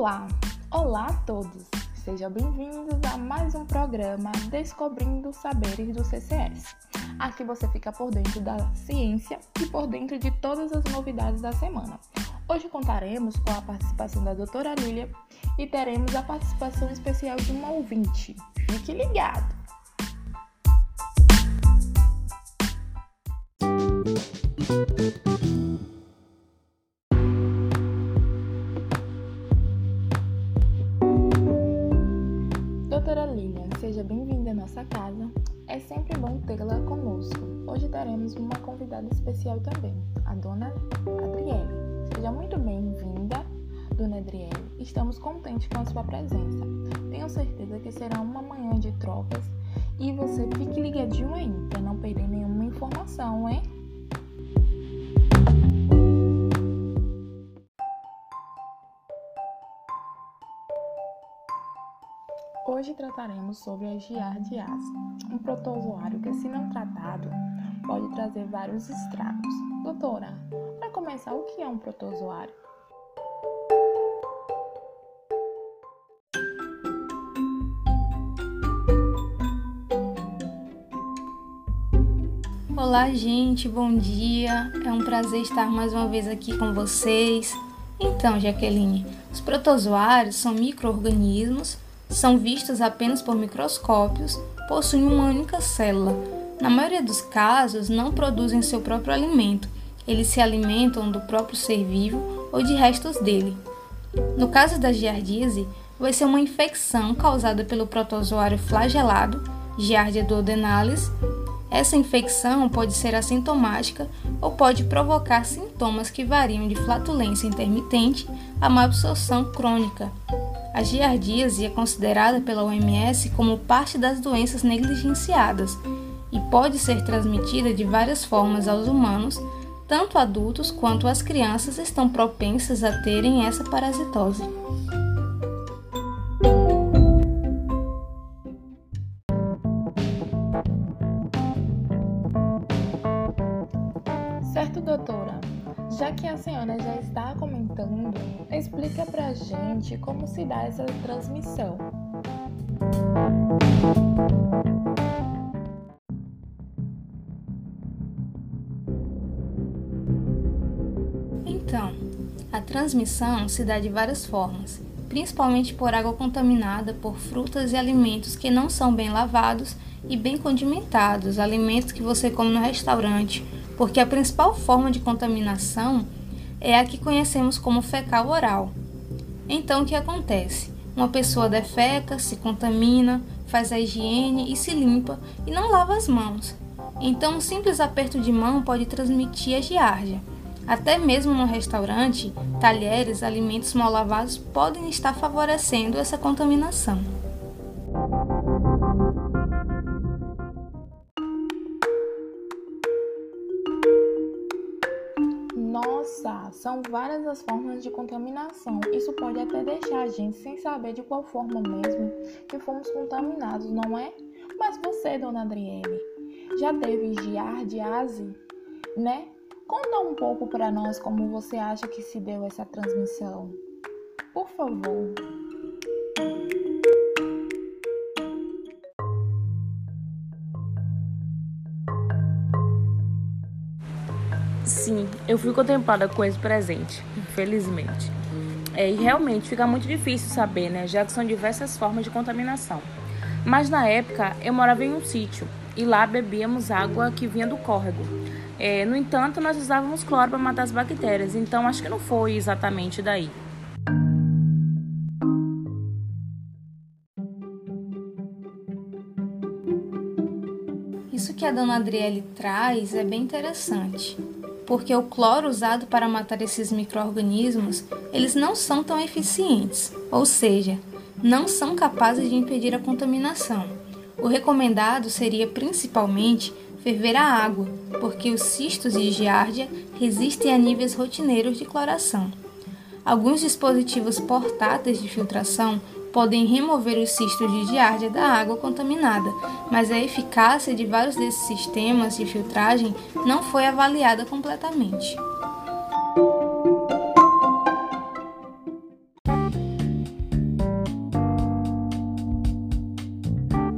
Olá! Olá a todos! Sejam bem-vindos a mais um programa Descobrindo Saberes do CCS. Aqui você fica por dentro da ciência e por dentro de todas as novidades da semana. Hoje contaremos com a participação da doutora Lília e teremos a participação especial de uma ouvinte. Fique ligado! Doutora nossa casa. É sempre bom tê-la conosco. Hoje teremos uma convidada especial também, a dona Adriele. Seja muito bem-vinda, dona Adriele. Estamos contentes com a sua presença. Tenho certeza que será uma manhã de trocas e você fique ligadinho aí para não perder nenhuma informação, hein? Hoje trataremos sobre a giardiase, um protozoário que, se não tratado, pode trazer vários estragos. Doutora, para começar, o que é um protozoário? Olá, gente, bom dia. É um prazer estar mais uma vez aqui com vocês. Então, Jaqueline, os protozoários são microorganismos são vistos apenas por microscópios, possuem uma única célula. Na maioria dos casos, não produzem seu próprio alimento, eles se alimentam do próprio ser vivo ou de restos dele. No caso da giardíase, vai ser uma infecção causada pelo protozoário flagelado, Giardia duodenalis. Essa infecção pode ser assintomática ou pode provocar sintomas que variam de flatulência intermitente a má absorção crônica, a giardíase é considerada pela OMS como parte das doenças negligenciadas e pode ser transmitida de várias formas aos humanos, tanto adultos quanto as crianças estão propensas a terem essa parasitose. Se dá essa transmissão. Então, a transmissão se dá de várias formas, principalmente por água contaminada por frutas e alimentos que não são bem lavados e bem condimentados, alimentos que você come no restaurante porque a principal forma de contaminação é a que conhecemos como fecal oral. Então, o que acontece? Uma pessoa defeca, se contamina, faz a higiene e se limpa e não lava as mãos. Então, um simples aperto de mão pode transmitir a giardia. Até mesmo no restaurante, talheres, alimentos mal lavados podem estar favorecendo essa contaminação. São várias as formas de contaminação. Isso pode até deixar a gente sem saber de qual forma mesmo que fomos contaminados, não é? Mas você, dona Adriele, já teve giardiase, né? Conta um pouco para nós como você acha que se deu essa transmissão. Por favor. Sim, eu fui contemplada com esse presente, infelizmente. É, e realmente fica muito difícil saber, né? Já que são diversas formas de contaminação. Mas na época eu morava em um sítio e lá bebíamos água que vinha do córrego. É, no entanto, nós usávamos cloro para matar as bactérias, então acho que não foi exatamente daí. Isso que a dona Adriele traz é bem interessante porque o cloro usado para matar esses microorganismos, eles não são tão eficientes, ou seja, não são capazes de impedir a contaminação. O recomendado seria principalmente ferver a água, porque os cistos de giardia resistem a níveis rotineiros de cloração. Alguns dispositivos portáteis de filtração podem remover os cistos de diárdia da água contaminada, mas a eficácia de vários desses sistemas de filtragem não foi avaliada completamente.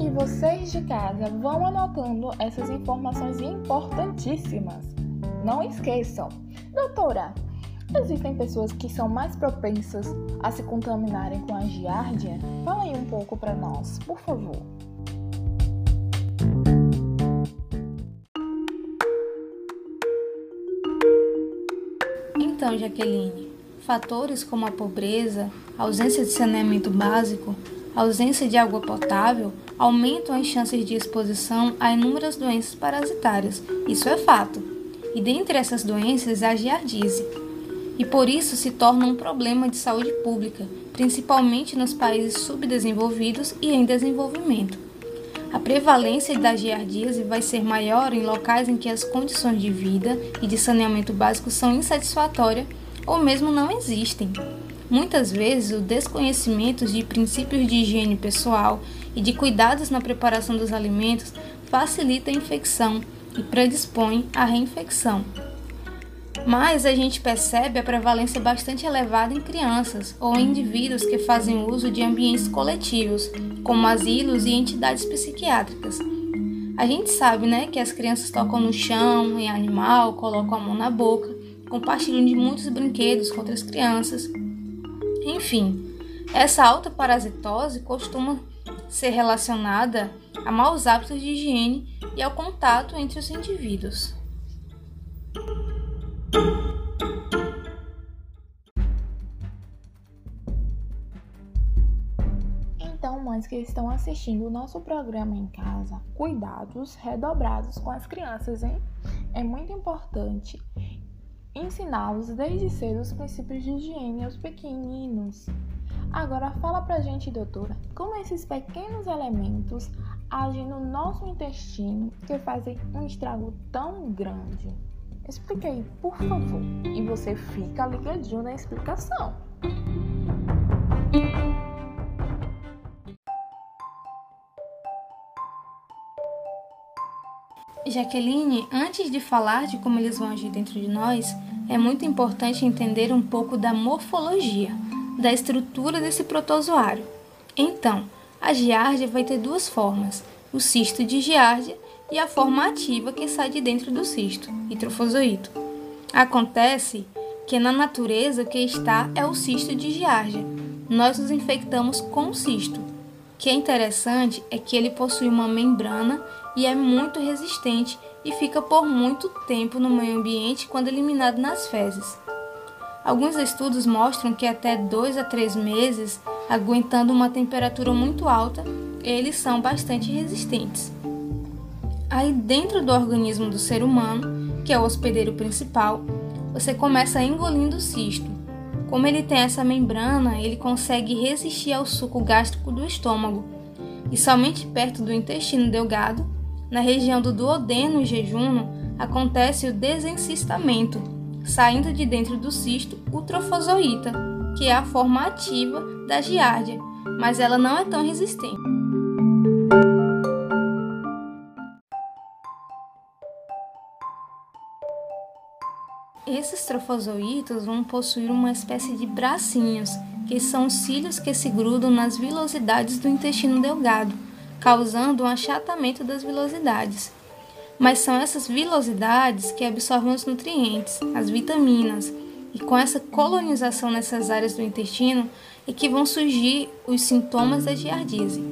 E vocês de casa vão anotando essas informações importantíssimas. Não esqueçam, doutora, existem pessoas que são mais propensas a se contaminarem com a giardia? Fala aí um pouco para nós, por favor. Então, Jaqueline, fatores como a pobreza, ausência de saneamento básico, ausência de água potável aumentam as chances de exposição a inúmeras doenças parasitárias. Isso é fato. E dentre essas doenças, a giardíase. E por isso se torna um problema de saúde pública, principalmente nos países subdesenvolvidos e em desenvolvimento. A prevalência da giardíase vai ser maior em locais em que as condições de vida e de saneamento básico são insatisfatórias ou mesmo não existem. Muitas vezes, o desconhecimento de princípios de higiene pessoal e de cuidados na preparação dos alimentos facilita a infecção e predispõe à reinfecção. Mas a gente percebe a prevalência bastante elevada em crianças ou em indivíduos que fazem uso de ambientes coletivos, como asilos e entidades psiquiátricas. A gente sabe, né, que as crianças tocam no chão, em animal, colocam a mão na boca, compartilham de muitos brinquedos com outras crianças. Enfim, essa alta parasitose costuma ser relacionada a maus hábitos de higiene e ao contato entre os indivíduos. Então, mães que estão assistindo o nosso programa em casa, cuidados redobrados com as crianças, hein? É muito importante ensiná-los desde cedo os princípios de higiene aos pequeninos. Agora fala pra gente, doutora, como esses pequenos elementos agem no nosso intestino que fazem um estrago tão grande. Explique aí, por favor. E você fica ligadinho na explicação. Jaqueline, antes de falar de como eles vão agir dentro de nós, é muito importante entender um pouco da morfologia, da estrutura desse protozoário. Então, a giardia vai ter duas formas: o cisto de giardia e a forma ativa que sai de dentro do cisto, trofozoito. Acontece que na natureza o que está é o cisto de giardia. Nós nos infectamos com o cisto. O que é interessante é que ele possui uma membrana e é muito resistente e fica por muito tempo no meio ambiente quando eliminado nas fezes. Alguns estudos mostram que até 2 a 3 meses, aguentando uma temperatura muito alta, eles são bastante resistentes. Aí, dentro do organismo do ser humano, que é o hospedeiro principal, você começa engolindo o cisto. Como ele tem essa membrana, ele consegue resistir ao suco gástrico do estômago. E somente perto do intestino delgado, na região do duodeno e jejuno, acontece o desencistamento, saindo de dentro do cisto o trofozoíta, que é a forma ativa da giardia, mas ela não é tão resistente. Esses trofozoítos vão possuir uma espécie de bracinhos, que são cílios que se grudam nas vilosidades do intestino delgado, causando um achatamento das vilosidades. Mas são essas vilosidades que absorvem os nutrientes, as vitaminas, e com essa colonização nessas áreas do intestino é que vão surgir os sintomas da giardíase.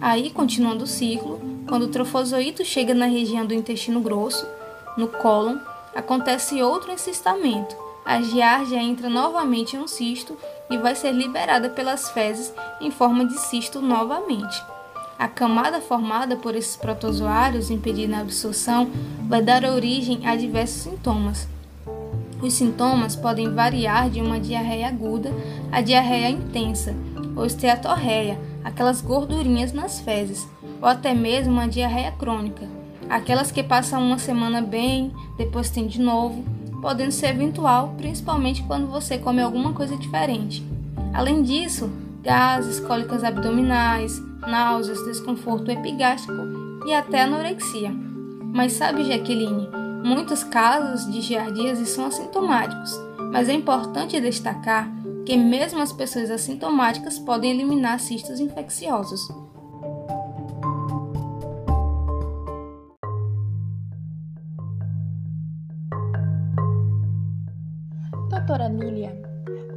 Aí, continuando o ciclo, quando o trofozoito chega na região do intestino grosso, no cólon, acontece outro encistamento. A giardia entra novamente em um cisto e vai ser liberada pelas fezes em forma de cisto novamente. A camada formada por esses protozoários impedindo a absorção vai dar origem a diversos sintomas. Os sintomas podem variar de uma diarreia aguda a diarreia intensa, ou esteatorreia, aquelas gordurinhas nas fezes, ou até mesmo uma diarreia crônica, aquelas que passam uma semana bem, depois tem de novo, podendo ser eventual, principalmente quando você come alguma coisa diferente. Além disso, gases, cólicas abdominais, náuseas, desconforto epigástrico e até anorexia. Mas sabe, Jaqueline, muitos casos de giardíase são assintomáticos, mas é importante destacar que mesmo as pessoas assintomáticas podem eliminar cistos infecciosos.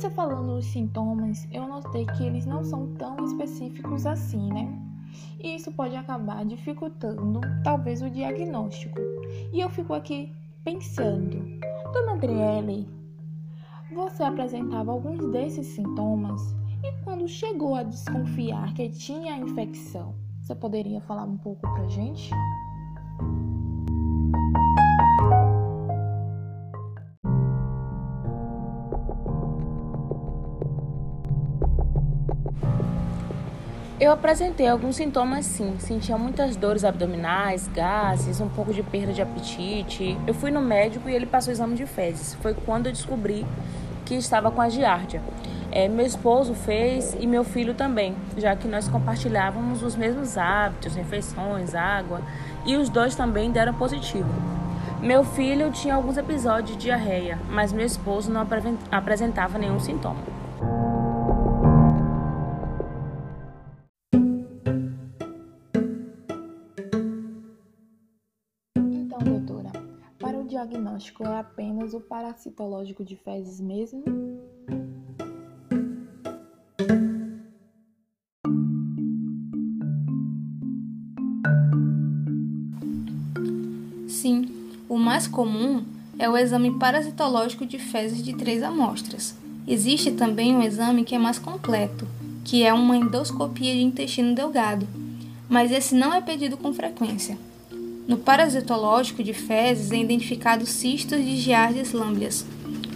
Você falando os sintomas, eu notei que eles não são tão específicos assim, né? E isso pode acabar dificultando, talvez, o diagnóstico. E eu fico aqui pensando, Dona Adriele, você apresentava alguns desses sintomas e quando chegou a desconfiar que tinha infecção, você poderia falar um pouco pra gente? Eu apresentei alguns sintomas sim, sentia muitas dores abdominais, gases, um pouco de perda de apetite. Eu fui no médico e ele passou o exame de fezes. Foi quando eu descobri que estava com a giardia. É, meu esposo fez e meu filho também, já que nós compartilhávamos os mesmos hábitos, refeições, água, e os dois também deram positivo. Meu filho tinha alguns episódios de diarreia, mas meu esposo não apresentava nenhum sintoma. Diagnóstico é apenas o parasitológico de fezes mesmo? Sim, o mais comum é o exame parasitológico de fezes de três amostras. Existe também um exame que é mais completo, que é uma endoscopia de intestino delgado, mas esse não é pedido com frequência. No parasitológico de fezes é identificado cistos de giardias lâmbias,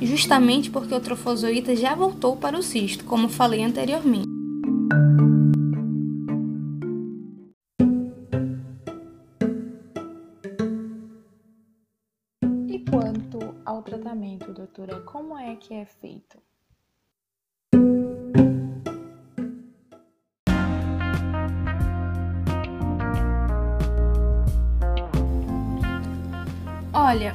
justamente porque o trofozoíta já voltou para o cisto, como falei anteriormente. E quanto ao tratamento, doutora, como é que é feito? Olha,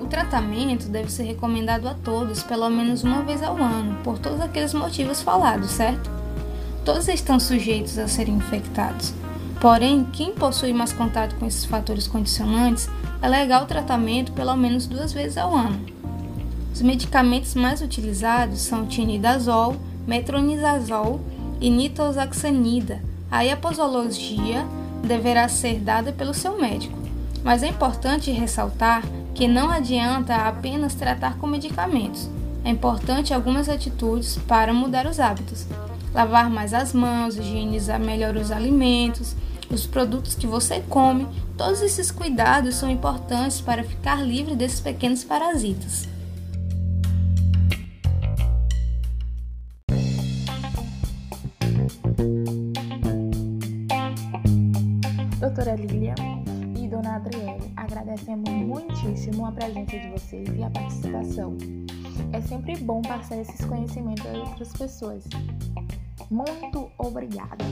o tratamento deve ser recomendado a todos pelo menos uma vez ao ano, por todos aqueles motivos falados, certo? Todos estão sujeitos a serem infectados. Porém, quem possui mais contato com esses fatores condicionantes é legal o tratamento pelo menos duas vezes ao ano. Os medicamentos mais utilizados são tinidazol, metronidazol e nitazoxanida. Aí a posologia deverá ser dada pelo seu médico. Mas é importante ressaltar que não adianta apenas tratar com medicamentos. É importante algumas atitudes para mudar os hábitos. Lavar mais as mãos, higienizar melhor os alimentos, os produtos que você come. Todos esses cuidados são importantes para ficar livre desses pequenos parasitas. Agradecemos muitíssimo a presença de vocês e a participação. É sempre bom passar esses conhecimentos a outras pessoas. Muito obrigada!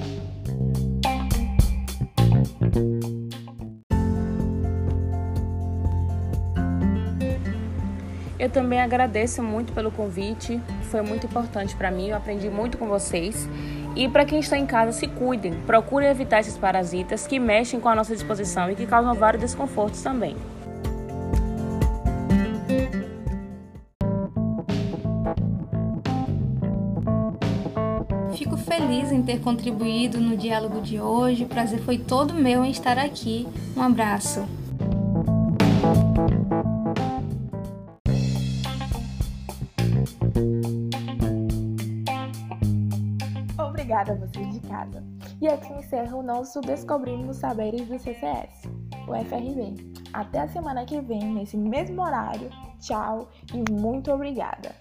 Eu também agradeço muito pelo convite, foi muito importante para mim, eu aprendi muito com vocês e para quem está em casa, se cuidem. Procurem evitar esses parasitas que mexem com a nossa disposição e que causam vários desconfortos também. Fico feliz em ter contribuído no diálogo de hoje. O prazer foi todo meu em estar aqui. Um abraço. Obrigada a vocês de casa. E aqui encerra o nosso Descobrindo os Saberes do CCS, o FRB. Até a semana que vem, nesse mesmo horário. Tchau e muito obrigada!